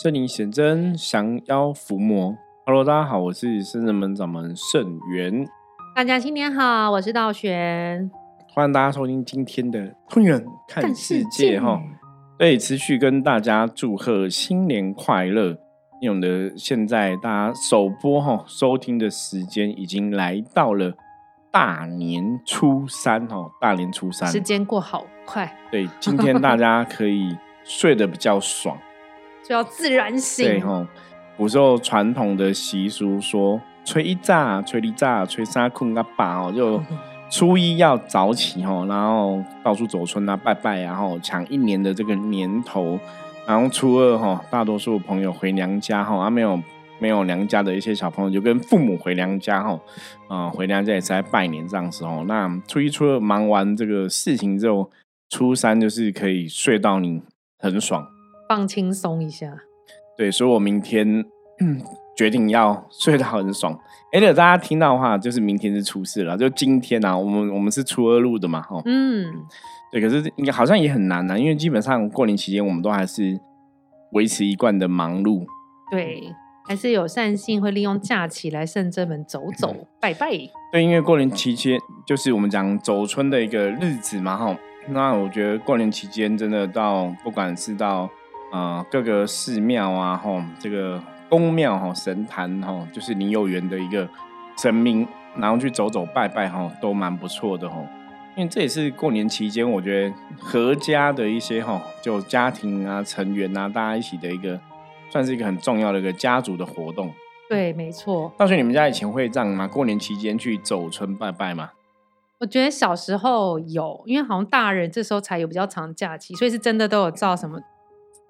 圣灵显真，降妖伏魔。Hello，大家好，我是圣人门掌门圣元。大家新年好，我是道玄。欢迎大家收听今天的《通远看世界》哈。对，持续跟大家祝贺新年快乐。因为我们的现在大家首播哈收听的时间已经来到了大年初三哈，大年初三，时间过好快。对，今天大家可以睡得比较爽。就要自然醒。对吼，古时候传统的习俗说，吹一炸，吹一炸，吹三困个把哦，就 初一要早起吼，然后到处走村啊，拜拜，然后抢一年的这个年头，然后初二哈，大多数朋友回娘家哈，啊没有没有娘家的一些小朋友就跟父母回娘家哈，啊回娘家也是在拜年这样子哦，那初一初二忙完这个事情之后，初三就是可以睡到你很爽。放轻松一下，对，所以我明天决定要 睡得很爽。哎，大家听到的话，就是明天是初四了，就今天啊，我们我们是初二录的嘛，哈，嗯，对，可是好像也很难呐，因为基本上过年期间我们都还是维持一贯的忙碌，对，还是有善性会利用假期来圣真门走走拜拜。对，因为过年期间就是我们讲走春的一个日子嘛，哈，那我觉得过年期间真的到不管是到啊，各个寺庙啊，吼，这个宫庙吼，神坛吼，就是你有缘的一个神明，然后去走走拜拜吼，都蛮不错的吼。因为这也是过年期间，我觉得合家的一些哈，就家庭啊成员啊，大家一起的一个，算是一个很重要的一个家族的活动。对，没错。到时你们家以前会这样吗？过年期间去走村拜拜吗？我觉得小时候有，因为好像大人这时候才有比较长假期，所以是真的都有照什么。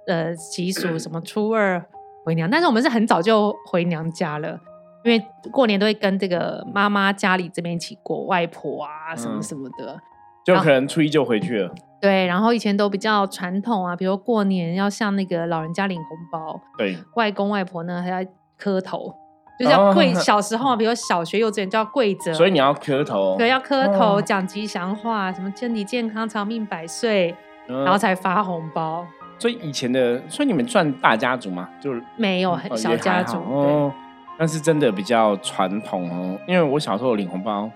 呃，习俗什么初二回娘，但是我们是很早就回娘家了，因为过年都会跟这个妈妈家里这边一起过，外婆啊什么什么的，就可能初一就回去了。对，然后以前都比较传统啊，比如过年要向那个老人家领红包，对，外公外婆呢还要磕头，就是要跪。小时候啊，比如小学幼稚园就要跪着，所以你要磕头，对，要磕头讲吉祥话，什么身体健康、长命百岁，然后才发红包。所以以前的，所以你们算大家族吗？就没有很小家族哦，但是真的比较传统哦。因为我小时候领红包，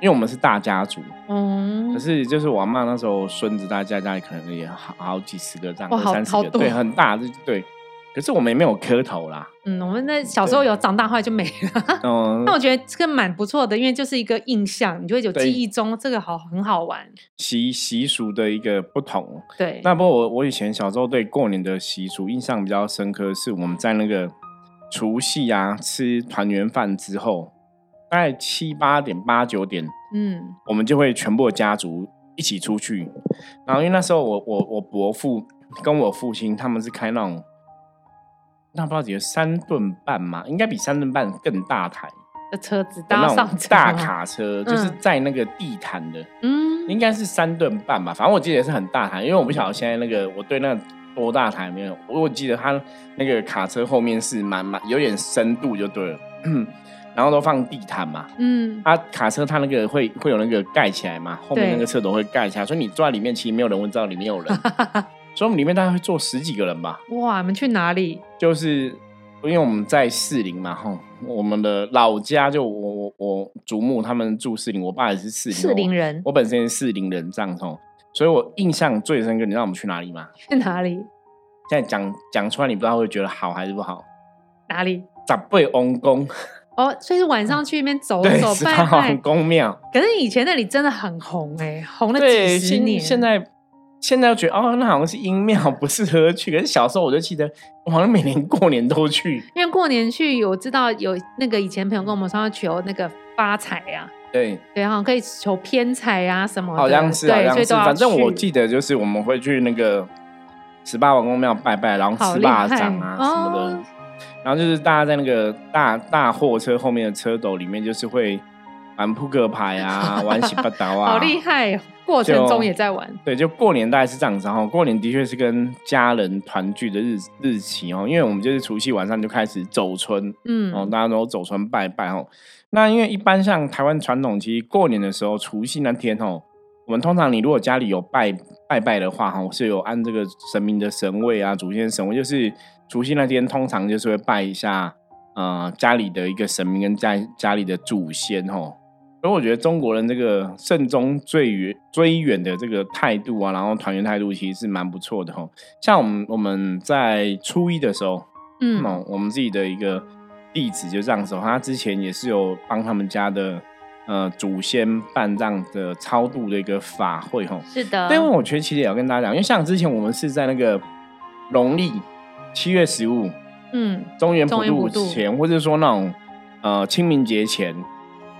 因为我们是大家族，嗯，可是就是我妈那时候孙子大家家里可能也好好几十个这样，二三十个，对，很大，对。可是我们也没有磕头啦。嗯，我们那小时候有，长大后来就没了。嗯，那我觉得这个蛮不错的，因为就是一个印象，你就会有记忆中这个好很好玩。习习俗的一个不同。对。那不过我我以前小时候对过年的习俗印象比较深刻，是我们在那个除夕啊吃团圆饭之后，大概七八点八九点，嗯，我们就会全部家族一起出去。然后因为那时候我我我伯父跟我父亲他们是开那种。那不知道几个三吨半嘛，应该比三吨半更大台的车子，搭上大卡车，就是在那个地毯的，嗯，应该是三吨半吧。反正我记得是很大台，因为我不晓得现在那个我对那多大台没有。我记得他那个卡车后面是蛮蛮有点深度就对了，然后都放地毯嘛，嗯，啊卡车它那个会会有那个盖起来嘛，后面那个车头会盖起来，所以你坐在里面其实没有人会知道里面有人。所以我们里面大概会坐十几个人吧。哇，你们去哪里？就是因为我们在士林嘛，哈，我们的老家就我我我祖母他们住士林，我爸也是士林士林人，我本身是士林人，这样吼，所以我印象最深刻。你知道我们去哪里吗？去哪里？现在讲讲出来，你不知道会觉得好还是不好？哪里？长辈翁宫。哦，所以是晚上去那边走走拜拜宫庙。可是以前那里真的很红哎，红了几十年。现在。现在觉得哦，那好像是阴庙，不适合去。可是小时候我就记得，我好像每年过年都去。因为过年去，我知道有那个以前朋友跟我们说要求那个发财呀，对对，好像可以求偏财啊什么。好像是，好像是。反正我记得就是我们会去那个十八王公庙拜拜，然后吃腊掌啊什么的。然后就是大家在那个大大货车后面的车斗里面，就是会玩扑克牌啊，玩洗八刀啊，好厉害。过程中也在玩，对，就过年大概是这样子哈。过年的确是跟家人团聚的日日期哦，因为我们就是除夕晚上就开始走村，嗯，哦，大家都走村拜拜哦。那因为一般像台湾传统，其实过年的时候，除夕那天哦，我们通常你如果家里有拜拜拜的话哈，是有按这个神明的神位啊，祖先神位，就是除夕那天通常就是会拜一下呃家里的一个神明跟家家里的祖先吼。所以我觉得中国人这个慎终追远追远的这个态度啊，然后团圆态度其实是蛮不错的吼。像我们我们在初一的时候，嗯，我们自己的一个弟子就这样子，他之前也是有帮他们家的呃祖先办这样的超度的一个法会吼。是的，但我觉得其实也要跟大家讲，因为像之前我们是在那个农历七月十五，嗯，中元普渡前，或者说那种呃清明节前，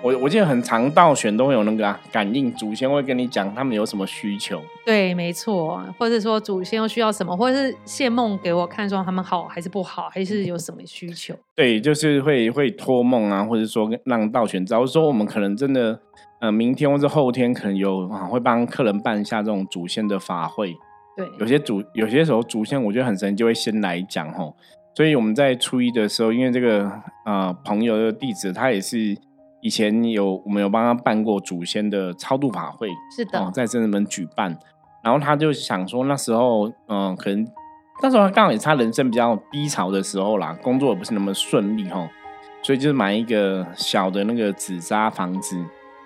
我我记得很常道选都会有那个啊、感应，祖先会跟你讲他们有什么需求。对，没错，或者说祖先又需要什么，或者是谢梦给我看说他们好还是不好，还是有什么需求。对，就是会会托梦啊，或者说让道玄知道说我们可能真的呃明天或者后天可能有啊会帮客人办一下这种祖先的法会。对，有些祖有些时候祖先我觉得很神，就会先来讲吼。所以我们在初一的时候，因为这个呃朋友的弟子他也是以前有我们有帮他办过祖先的超度法会，是的，哦，在真人门举办，然后他就想说那时候嗯可能那时候刚好也是他人生比较低潮的时候啦，工作也不是那么顺利哈，所以就是买一个小的那个纸扎房子，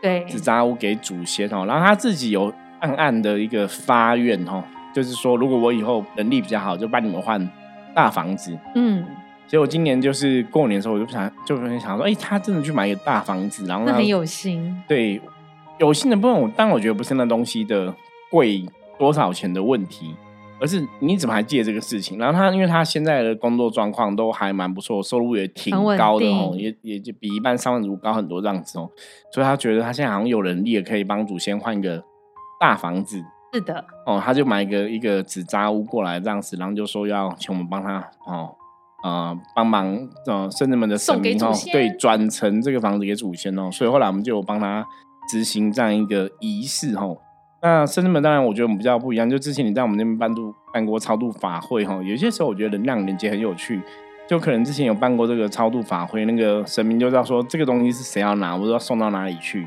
对，纸扎屋给祖先哦，然后他自己有暗暗的一个发愿哦，就是说如果我以后能力比较好，就帮你们换大房子。嗯，结果今年就是过年的时候，我就想就很想说，哎、他真的去买一个大房子，然后那很有心。对有心的部分，我当然我觉得不是那东西的贵多少钱的问题，而是你怎么还记得这个事情？然后他因为他现在的工作状况都还蛮不错，收入也挺高的哦，也也就比一般上班族高很多这样子哦，所以他觉得他现在好像有能力，也可以帮祖先换一个大房子。是的，哦，他就买一个一个纸扎屋过来这样子，然后就说要请我们帮他哦，呃，帮忙呃，圣人们的神明哦，对，转成这个房子给祖先哦，所以后来我们就有帮他执行这样一个仪式哦。那圣人们当然我觉得我们比较不一样，就之前你在我们那边办度办过超度法会哈、哦，有些时候我觉得能量连接很有趣。就可能之前有办过这个超度法会，那个神明就知道说这个东西是谁要拿，我都要送到哪里去。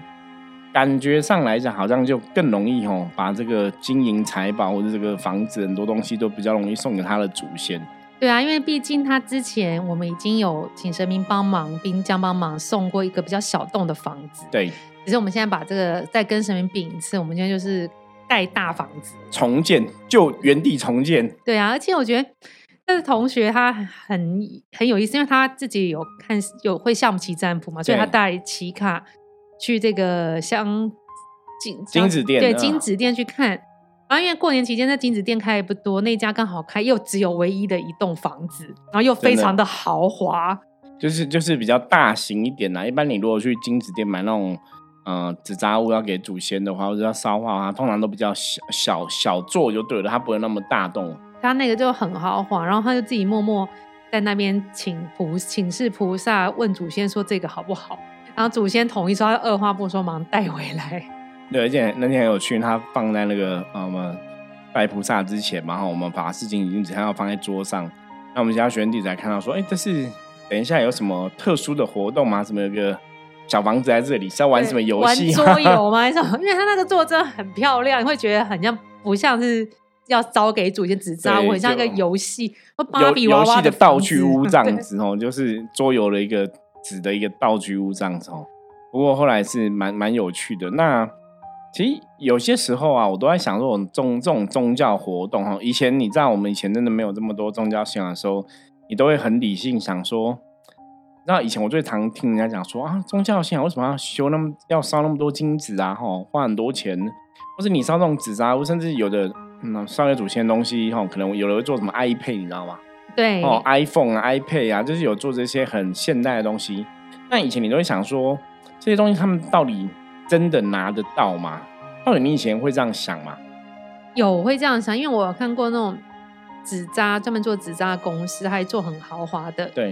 感觉上来讲，好像就更容易吼，把这个金银财宝或者这个房子很多东西都比较容易送给他的祖先。对啊，因为毕竟他之前我们已经有请神明帮忙、兵将帮忙送过一个比较小栋的房子，对，只是我们现在把这个再跟神明禀一次，我们现在就是盖大房子。重建就原地重建，对啊，而且我觉得这个同学他很很有意思，因为他自己有看有会象棋占卜嘛，所以他带棋卡去这个香金金子店对嗯金子店去看。然后因为过年期间，在金子店开也不多，那家刚好开，又只有唯一的一栋房子，然后又非常的豪华。就是就是比较大型一点啦。一般你如果去金子店买那种嗯纸扎物要给祖先的话，或者要烧化的话，通常都比较小小小座就对了，它不会那么大栋。他那个就很豪华，然后他就自己默默在那边请菩请示菩萨，问祖先说这个好不好，然后祖先同意说，他二话不说，忙带回来。对，而且那天很有趣，他放在那个呃我们拜菩萨之前嘛，哈，我们把事情已经纸还要放在桌上。那我们其他学员弟子还看到说，哎、这是等一下有什么特殊的活动吗？什么有个小房子在这里是要玩什么游戏？玩桌游 吗？还是什么？因为他那个做真的很漂亮，你会觉得很像不像是要招给祖先纸扎很像一个就游戏，或芭比娃娃游戏的道具屋 这样子哦，就是桌游的一个纸的一个道具屋这样子哦。不过后来是蛮蛮有趣的。那其实有些时候啊，我都在想说，这种宗这种宗教活动哈，以前你知道我们以前真的没有这么多宗教信仰的时候，你都会很理性想说。那以前我最常听人家讲说啊，宗教信仰为什么要修那么要烧那么多金子啊？哈，花很多钱，或是你烧这种纸扎屋，甚至有的嗯烧给祖先的东西哈，可能有的会做什么 iPad，你知道吗？对哦，iPhone 啊、iPad 啊，就是有做这些很现代的东西。那以前你都会想说，这些东西他们到底真的拿得到吗？到底你以前会这样想吗？有我会这样想，因为我有看过那种纸扎专门做纸扎的公司，还做很豪华的，对，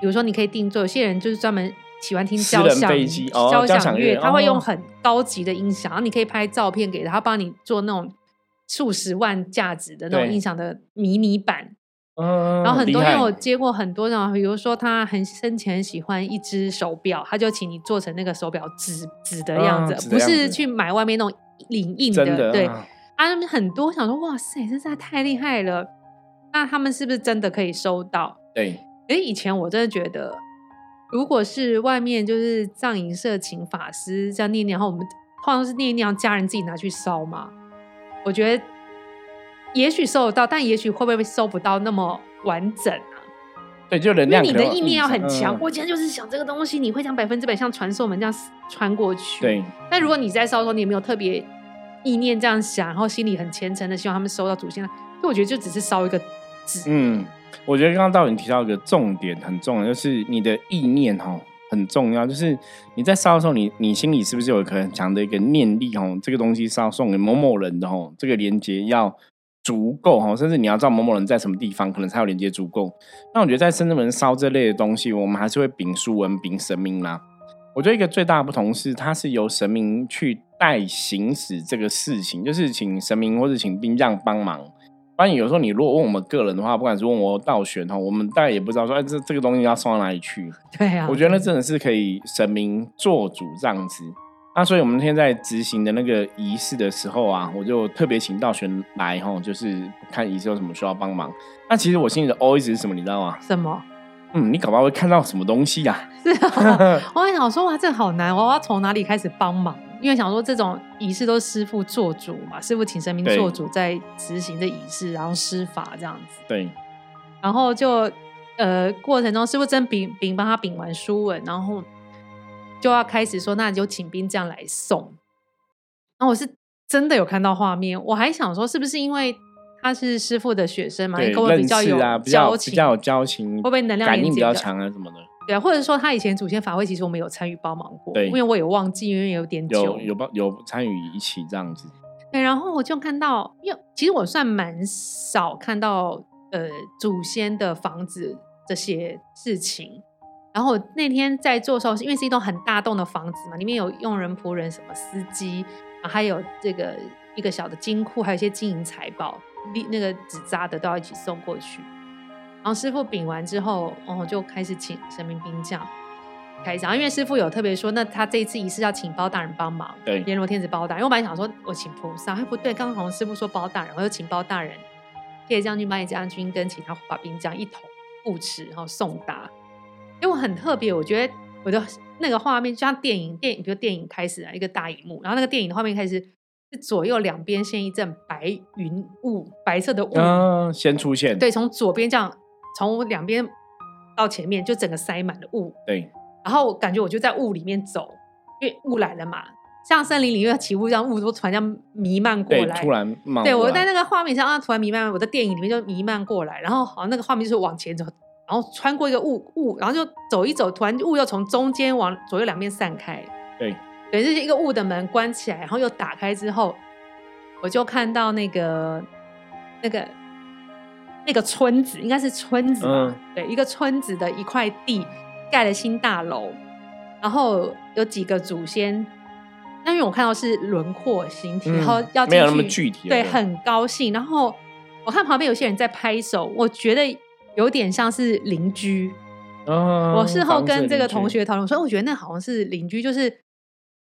比如说你可以定做，有些人就是专门喜欢听交响交交响乐乐，他会哦用很高级的音响，然后你可以拍照片给他，他帮你做那种数十万价值的那种音响的迷你版。嗯，然后很多，因为我接过很多那种，比如说他很生前喜欢一只手表，他就请你做成那个手表纸纸的样子，不是去买外面那种影印真的对，啊啊，很多想说哇塞，这实在太厉害了。那他们是不是真的可以收到？对，哎，以前我真的觉得，如果是外面就是藏银社请法师这样念念，然后我们通常是念一念，家人自己拿去烧嘛。我觉得也许收得到，但也许会不会收不到那么完整啊？对，就能因为量你的意念要很强。嗯我今天就是想这个东西，你会像百分之百像传送门这样穿过去。。对，但如果你在烧的时候，你也没有特别意念这样想，然后心里很虔诚的希望他们收到祖先的，所以我觉得就只是烧一个纸。嗯，我觉得刚刚道你提到一个重点很重要，就是你的意念哦很重要，就是你在烧的时候，你你心里是不是有一个很强的一个念力哦？这个东西是要送给某某人的哦，这个连接要足够哈，甚至你要知道某某人在什么地方，可能才有连接足够。那我觉得在深圳门烧这类的东西，我们还是会禀书文、禀神明啦。我觉得一个最大的不同是，它是由神明去代行使这个事情，就是请神明或者请兵将帮忙。不然有时候你如果问我们个人的话，不管是问我道玄哈，我们大概也不知道说，哎，这这个东西要送到哪里去。对啊，我觉得那真的是可以神明做主这样子。那所以我们那天在执行的那个仪式的时候啊，我就特别请道玄来哈，就是看仪式有什么需要帮忙。那其实我心里的 always 是什么，你知道吗？什么？嗯，你搞不好会看到什么东西呀、是啊，我还想说哇，这好难，我要从哪里开始帮忙？因为想说这种仪式都是师傅做主嘛，师傅请神明做主在执行的仪式，然后施法这样子，对，然后就呃过程中师傅真禀禀帮他禀完书文，然后就要开始说，那你就请兵将来送。然后我是真的有看到画面，我还想说是不是因为他是师傅的学生嘛，对，跟我比认较有交情，比较有交情，会不会能量感应比较强啊什么的？对啊，或者说他以前祖先法会，其实我们有参与帮忙过，对因为我也忘记，因为有点久有。有帮有参与一起这样子。对，然后我就看到，因为其实我算蛮少看到呃祖先的房子这些事情。然后那天在做的时候，因为是一栋很大栋的房子嘛，里面有佣人、仆人、什么司机啊，还有这个一个小的金库，还有一些金银财宝，那那个纸扎的都要一起送过去。然后师傅禀完之后，哦，就开始请神明兵将开讲，因为师傅有特别说，那他这一次仪式要请包大人帮忙，对阎罗天子包大人。因为我本来想说我请菩萨，哎不对，刚刚好像师傅说包大人，我就请包大人、谢将军、八野将军跟其他护法兵将一同护持，然后送达。因为我很特别，我觉得我的那个画面就像电影，电影比如电影开始啊，一个大荧幕，然后那个电影的画面开始是左右两边先一阵白云雾，白色的雾，嗯，先出现，对，从左边这样，从两边到前面就整个塞满了雾，对。然后感觉我就在雾里面走，因为雾来了嘛，像森林里面起雾这样，雾都突然这样弥漫过对，来。突然。冒对我在那个画面上啊，突然弥漫，我在电影里面就弥漫过来，然后好像那个画面就是往前走，然后穿过一个雾雾，然后就走一走，突然雾又从中间往左右两边散开，对对，这是一个雾的门关起来，然后又打开之后，我就看到那个那个那个村子，应该是村子吧？嗯对，一个村子的一块地盖了新大楼，然后有几个祖先，但因为我看到是轮廓形体，嗯然后要没有那么具体了对很高兴。然后我看旁边有些人在拍手，我觉得有点像是邻居。哦我事后跟这个同学讨论说，我觉得那好像是邻居，就是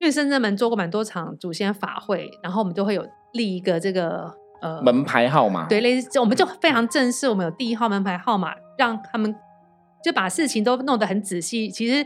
因为深圳门做过蛮多场祖先法会，然后我们都会有立一个这个呃门牌号码，对，类似我们就非常正式，我们有第一号门牌号码，让他们就把事情都弄得很仔细。其实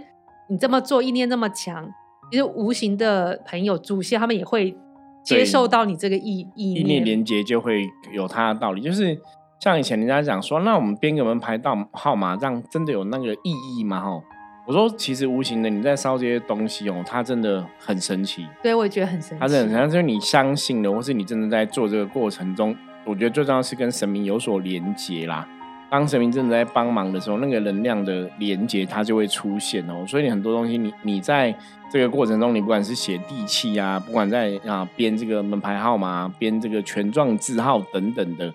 你这么做，意念这么强，其实无形的朋友、祖先他们也会接受到你这个意意意念连接就会有它的道理，就是像以前人家讲说，那我们编个门牌到号码，这样真的有那个意义吗？哈，我说其实无形的你在烧这些东西哦，它真的很神奇，对我也觉得很神奇。它是很神奇，就是你相信的，或是你真的在做这个过程中，我觉得最重要是跟神明有所连接啦。当神明真的在帮忙的时候，那个能量的连接它就会出现哦。所以你很多东西你，你在这个过程中，你不管是写地契啊，不管在啊编这个门牌号码、编这个权状字号等等的，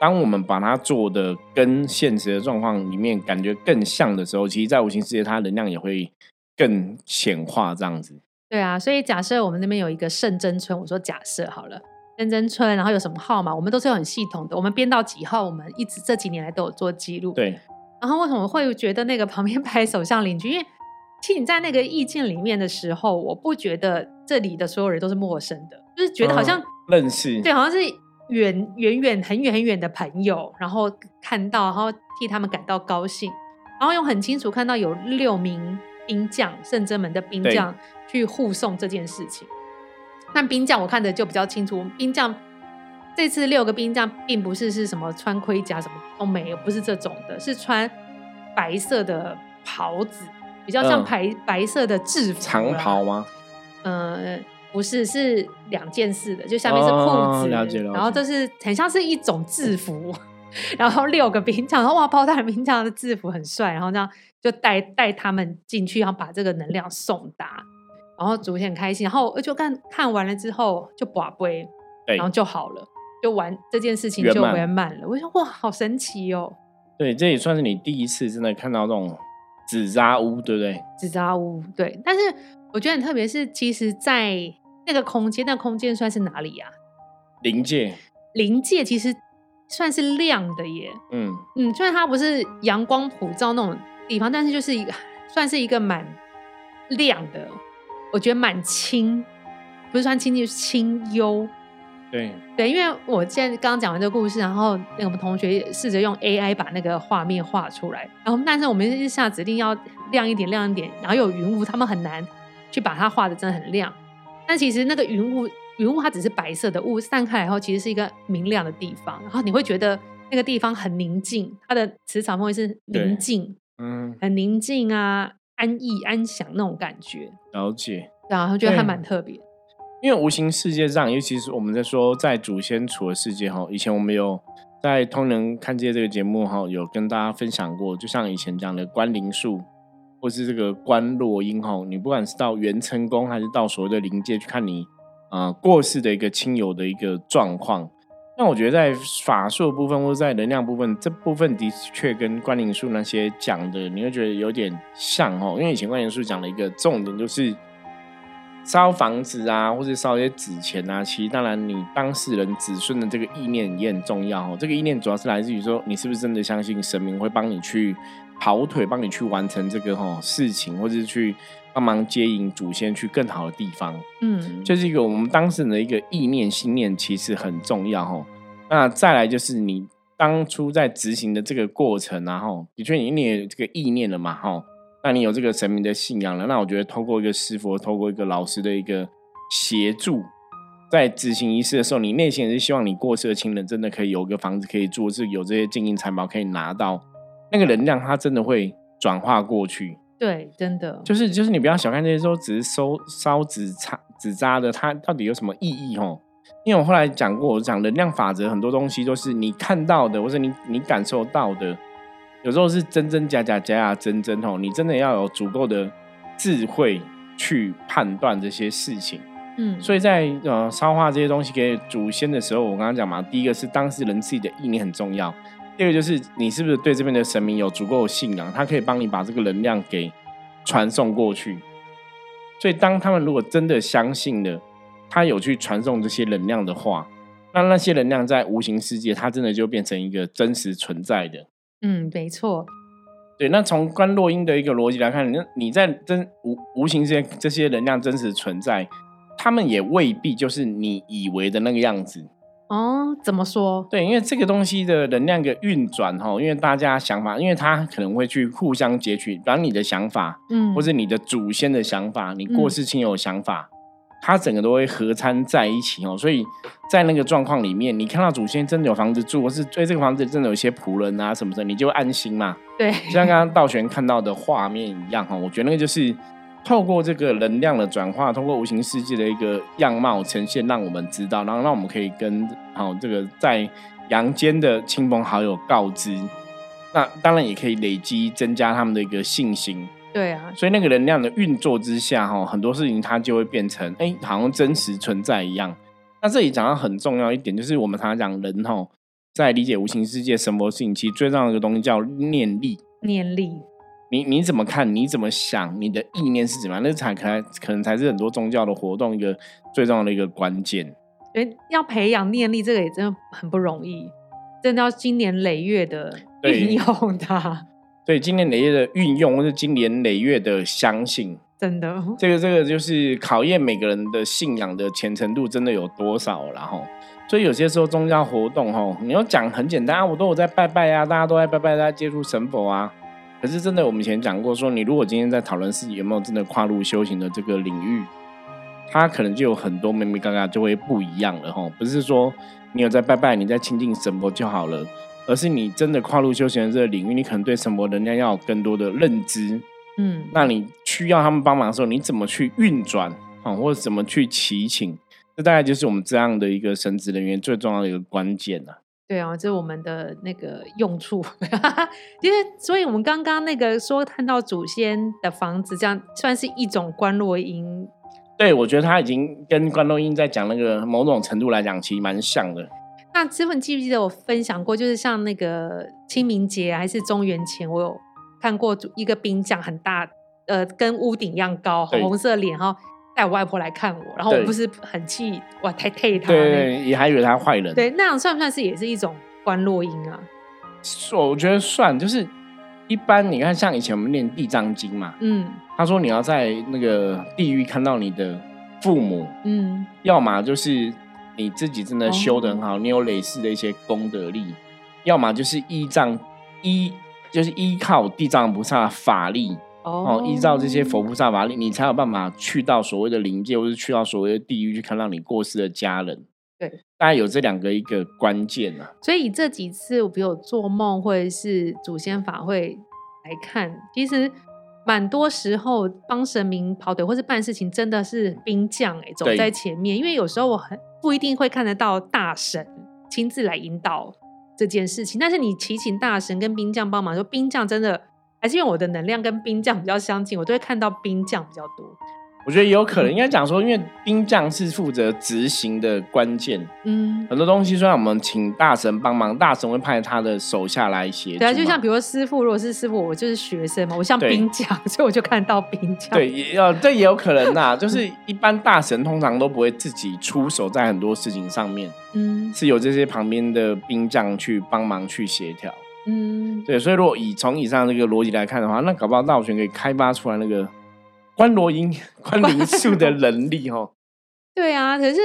当我们把它做的跟现实的状况里面感觉更像的时候，其实，在无形世界，它能量也会更显化这样子。对啊，所以假设我们那边有一个圣真村，我说假设好了，圣真村，然后有什么号码，我们都是有很系统的，我们编到几号，我们一直这几年来都有做记录。对，然后为什么会觉得那个旁边拍手像邻居？因为其实你在那个意境里面的时候，我不觉得这里的所有人都是陌生的，就是觉得好像、嗯认识，对，好像是远远远很远很远的朋友，然后看到，然后替他们感到高兴，然后又很清楚看到有六名兵将圣真门的兵将去护送这件事情。但兵将我看的就比较清楚，兵将这次六个兵将并不是是什么穿盔甲什么都没有，不是这种的，是穿白色的袍子，比较像白白色的制服长袍吗？呃。不是，是两件事的，就下面是裤子，了解了然后这是很像是一种制服，然后六个兵将，然后哇，包大人兵将的制服很帅，然后这样就带带他们进去，然后把这个能量送达，然后主线很开心，然后就看看完了之后就拔杯，然后就好了，就完这件事情就圆满了。我说哇，好神奇哦！对，这也算是你第一次真的看到这种纸扎屋，对不对？纸扎屋，对。但是我觉得很特别，是其实，在那个空间，那空间算是哪里呀？临界，临界其实算是亮的耶。嗯嗯，虽然它不是阳光普照那种地方，但是就是一个算是一个蛮亮的。我觉得蛮清，不是算清就是清幽。对对，因为我现在刚刚讲完这个故事，然后那个我们同学试着用 AI 把那个画面画出来，然后但是我们一下指定要亮一点亮一点，然后有云雾，他们很难去把它画的真的很亮。但其实那个云雾，云雾它只是白色的雾散开以后，其实是一个明亮的地方。然后你会觉得那个地方很宁静，它的磁场会是宁静，嗯，很宁静啊，安逸安详那种感觉。了解，然后觉得还蛮特别。因为无形世界上，尤其是我们在说在祖先处的世界哈，以前我们有在通人看界这个节目哈，有跟大家分享过，就像以前讲的关灵术。或是这个观落阴吼，你不管是到元成宫，还是到所谓的灵界去看你啊过世的一个亲友的一个状况，那我觉得在法术部分或者在能量部分这部分的确跟关灵术那些讲的，你会觉得有点像哦。因为以前关灵术讲的一个重点就是烧房子啊，或者烧一些纸钱啊，其实当然你当事人子孙的这个意念也很重要哦。这个意念主要是来自于说，你是不是真的相信神明会帮你去。跑腿帮你去完成这个哈事情，或者是去帮忙接引祖先去更好的地方，嗯，就是一个我们当事人的一个意念信念，其实很重要哈。那再来就是你当初在执行的这个过程，然后的确你你有这个意念了嘛哈，那你有这个神明的信仰了，那我觉得透过一个师傅，透过一个老师的一个协助，在执行仪式的时候，你内心也是希望你过世的亲人真的可以有个房子可以住，是有这些金银财宝可以拿到。那个能量，它真的会转化过去。对，真的就是就是你不要小看这些说只是收烧纸扎纸扎的，它到底有什么意义？吼，因为我后来讲过，我讲能量法则，很多东西都是你看到的，或者你你感受到的，有时候是真真假假，假假真真。哦，你真的要有足够的智慧去判断这些事情。嗯，所以在呃烧化这些东西给祖先的时候，我刚刚讲嘛，第一个是当事人自己的意念很重要。第二个就是你是不是对这边的神明有足够的信仰，他可以帮你把这个能量给传送过去。所以当他们如果真的相信了，他有去传送这些能量的话，那那些能量在无形世界，它真的就变成一个真实存在的。嗯，没错。对，那从观落音的一个逻辑来看，那你在真无无形世界这些能量真实存在，他们也未必就是你以为的那个样子。哦，怎么说？对，因为这个东西的能量的运转哈，因为大家想法，因为它可能会去互相截取，把你的想法，嗯，或者你的祖先的想法，你过世亲友想法，它整个都会合参在一起哦。所以在那个状况里面，你看到祖先真的有房子住，或是对这个房子真的有一些仆人啊什么的，你就安心嘛。对，像刚刚道玄看到的画面一样哈，我觉得那个就是。透过这个能量的转化，通过无形世界的一个样貌呈现，让我们知道，然后让我们可以跟好这个在阳间的亲朋好友告知。那当然也可以累积增加他们的一个信心。对啊，所以那个能量的运作之下，哈，很多事情它就会变成哎，好像真实存在一样。那这里讲到很重要一点，就是我们常常讲人哈，在理解无形世界什么事情，其实最重要的一个东西叫念力。念力。你你怎么看？你怎么想？你的意念是怎么样？那才可能可能才是很多宗教的活动一个最重要的一个关键。哎，要培养念力，这个也真的很不容易，真的要经年累月的运用它。对，经年累月的运用，或者经年累月的相信，真的，这个这个就是考验每个人的信仰的虔诚度，真的有多少？然后，所以有些时候宗教活动吼，你要讲很简单啊，我都有在拜拜啊，大家都在拜拜，大家接触神佛啊。可是真的，我们以前讲过，说你如果今天在讨论自己有没有真的跨入修行的这个领域，他可能就有很多妹妹嘎嘎就会不一样了哈。不是说你有在拜拜，你在亲近神佛就好了，而是你真的跨入修行的这个领域，你可能对神佛能量要有更多的认知。嗯，那你需要他们帮忙的时候，你怎么去运转啊，或者怎么去祈请？这大概就是我们这样的一个神职人员最重要的一个关键了。对啊，这是我们的那个用处。因为，所以我们刚刚那个说看到祖先的房子，这样算是一种观落音。对，我觉得他已经跟观落音在讲那个某种程度来讲，其实蛮像的。那这份记不记得我分享过？就是像那个清明节还是中元前，我有看过一个兵将很大，呃，跟屋顶一样高，红色脸哈。带我外婆来看我，然后我不是很气，哇，太太他，对，也还以为他坏人。对，那样算不算是也是一种观落音啊？我觉得算，就是一般你看，像以前我们念地藏经嘛，嗯，他说你要在那个地狱看到你的父母，嗯，要么就是你自己真的修的很好，你有累世的一些功德力，要么就是依仗依就是依靠地藏菩萨法力。哦，依照这些佛菩萨法力，你才有办法去到所谓的灵界，或是去到所谓的地狱，去看到你过世的家人。对，大概有这两个一个关键啊。所以这几次，我比如做梦或者是祖先法会来看，其实蛮多时候帮神明跑腿或是办事情，真的是兵将哎走在前面。因为有时候我很不一定会看得到大神亲自来引导这件事情，但是你祈请大神跟兵将帮忙，说兵将真的。还是因为我的能量跟兵将比较相近，我都会看到兵将比较多。我觉得也有可能，应该讲说，因为兵将是负责执行的关键。嗯，很多东西虽然我们请大神帮忙，大神会派他的手下来协助。对啊，就像比如说师傅，如果是师傅，我就是学生嘛，我像兵将，所以我就看到兵将。对，也要这也有可能呐。就 是一般大神通常都不会自己出手在很多事情上面，嗯，是有这些旁边的兵将去帮忙去协调。嗯，对，所以如果以从以上这个逻辑来看的话，那搞不好道玄可以开发出来那个观罗音、观灵术的能力哦。对啊，可是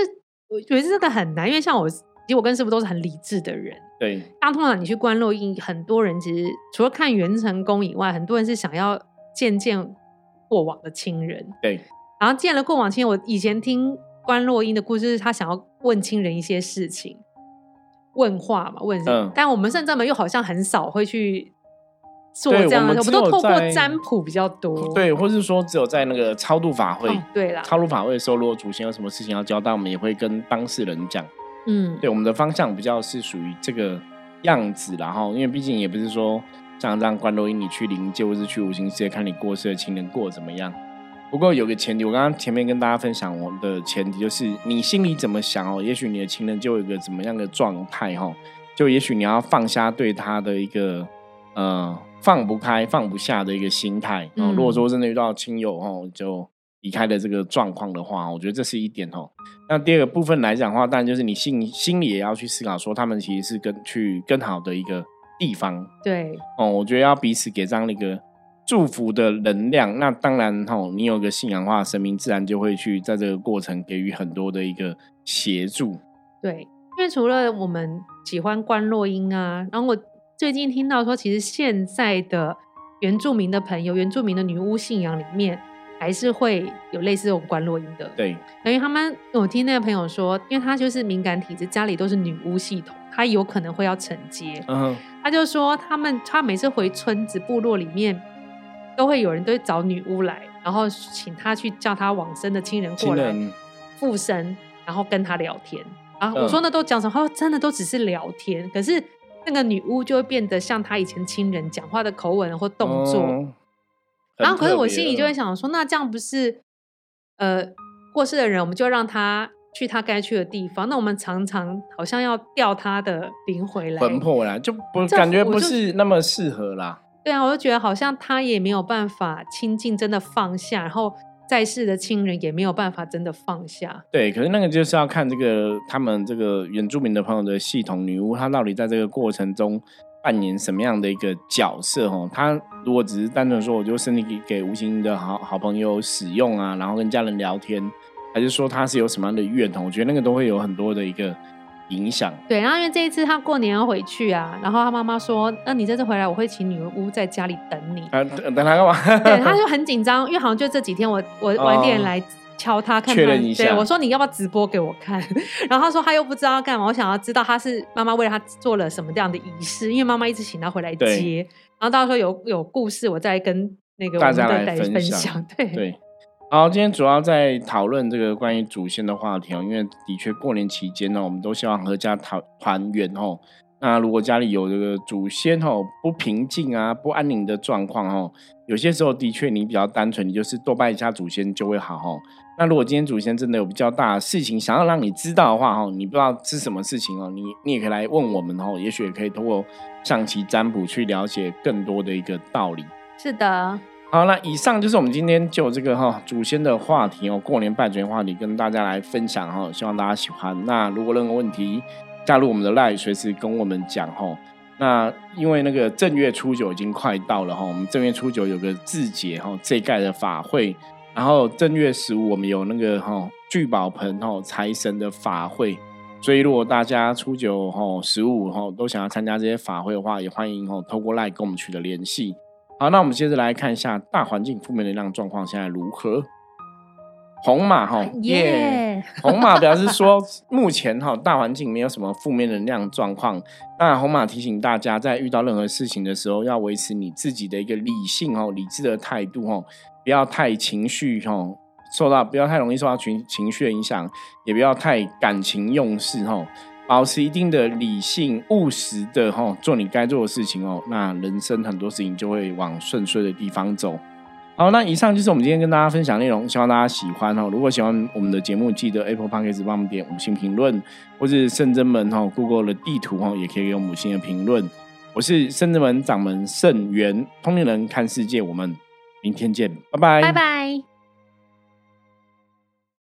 我觉得这个很难，因为像我，其实我跟师傅都是很理智的人。对，当通常你去观落音，很多人其实除了看元成功以外，很多人是想要见见过往的亲人。对，然后见了过往亲人，我以前听观落音的故事，是他想要问亲人一些事情。问话嘛，问，但我们圣正门又好像很少会去做这样的，我们都透过占卜比较多，对，或是说只有在那个超度法会，对啦，超度法会的时候，如果祖先有什么事情要交代，我们也会跟当事人讲，嗯，对，我们的方向比较是属于这个样子，然后因为毕竟也不是说像让关录音你去灵界或是去五行世界看你过世的亲人过怎么样。不过有个前提，我刚刚前面跟大家分享我的前提就是你心里怎么想哦，也许你的情人就有一个怎么样的状态哈，就也许你要放下对他的一个呃放不开、放不下的一个心态哦。如果说真的遇到亲友哦就离开的这个状况的话，我觉得这是一点哦。那第二个部分来讲的话，当然就是你心心里也要去思考说，他们其实是跟去更好的一个地方。对哦，我觉得要彼此给这样的一个。祝福的能量，那当然哈，你有个信仰化神明，自然就会去在这个过程给予很多的一个协助。对，因为除了我们喜欢观落音啊，然后我最近听到说，其实现在的原住民的朋友，原住民的女巫信仰里面，还是会有类似这种观落音的。对，等于他们，我听那个朋友说，因为他就是敏感体质，家里都是女巫系统，他有可能会要承接。嗯，他就说他们，他每次回村子部落里面。都会有人都会找女巫来，然后请她去叫她往生的亲人过来附身，然后跟他聊天。啊，我说那都讲什么？真的都只是聊天。可是那个女巫就会变得像她以前亲人讲话的口吻或动作。然后，可是我心里就会想说，那这样不是呃过世的人，我们就让他去他该去的地方。那我们常常好像要调他的灵回来，魂魄来，就不感觉不是那么适合啦。对啊，我就觉得好像他也没有办法亲近，真的放下，然后在世的亲人也没有办法真的放下。对，可是那个就是要看这个他们这个原住民的朋友的系统女巫，她到底在这个过程中扮演什么样的一个角色？哦，她如果只是单纯说我就身体给给无形的好好朋友使用啊，然后跟家人聊天，还是说她是有什么样的愿？我觉得那个都会有很多的一个影响。对，然后因为这一次他过年要回去啊，然后他妈妈说：“那你这次回来，我会请女儿屋在家里等你。啊，等等他干嘛？对，他就很紧张，因为好像就这几天我我晚点来敲他看，确认一下对我说你要不要直播给我看？然后他说他又不知道要干嘛，我想要知道他是妈妈为了他做了什么这样的仪式，因为妈妈一直请他回来对接，然后到时候有有故事，我再跟那个大家来我们的分分享对，好，今天主要在讨论这个关于祖先的话题哦，因为的确过年期间呢，我们都希望阖家团团圆哦。那如果家里有这个祖先哦不平静啊、不安宁的状况哦，有些时候的确你比较单纯，你就是多拜一下祖先就会好哦。那如果今天祖先真的有比较大的事情想要让你知道的话哦，你不知道是什么事情哦，你你也可以来问我们哦，也许也可以通过象棋占卜去了解更多的一个道理。是的，好，那以上就是我们今天就这个哈、祖先的话题哦，过年拜祖先话题跟大家来分享哈、希望大家喜欢。那如果任何问题，加入我们的 live，随时跟我们讲哈、那因为那个正月初九已经快到了哈、我们正月初九有个字节哈、这一盖的法会，然后正月十五我们有那个哈、聚宝盆哈、财神的法会。所以，如果大家初九吼、十五吼都想要参加这些法会的话，也欢迎吼透过 LINE 跟我们取得联系。好，那我们接着来看一下大环境负面能量状况现在如何。红马哈 耶，耶！红马表示说，目前哈大环境没有什么负面能量状况。那红马提醒大家，在遇到任何事情的时候，要维持你自己的一个理性哦、理智的态度哦，不要太情绪哦，受到不要太容易受到情情绪的影响，也不要太感情用事哦。保持一定的理性、务实的哈，做你该做的事情哦。那人生很多事情就会往顺遂的地方走。好，那以上就是我们今天跟大家分享内容，希望大家喜欢哦。如果喜欢我们的节目，记得 Apple Podcast 帮我们点五星评论，或是圣真门哈 Google 的地图哈，也可以给我们五星的评论。我是圣真门掌门圣元，通灵人看世界，我们明天见，拜拜，拜拜。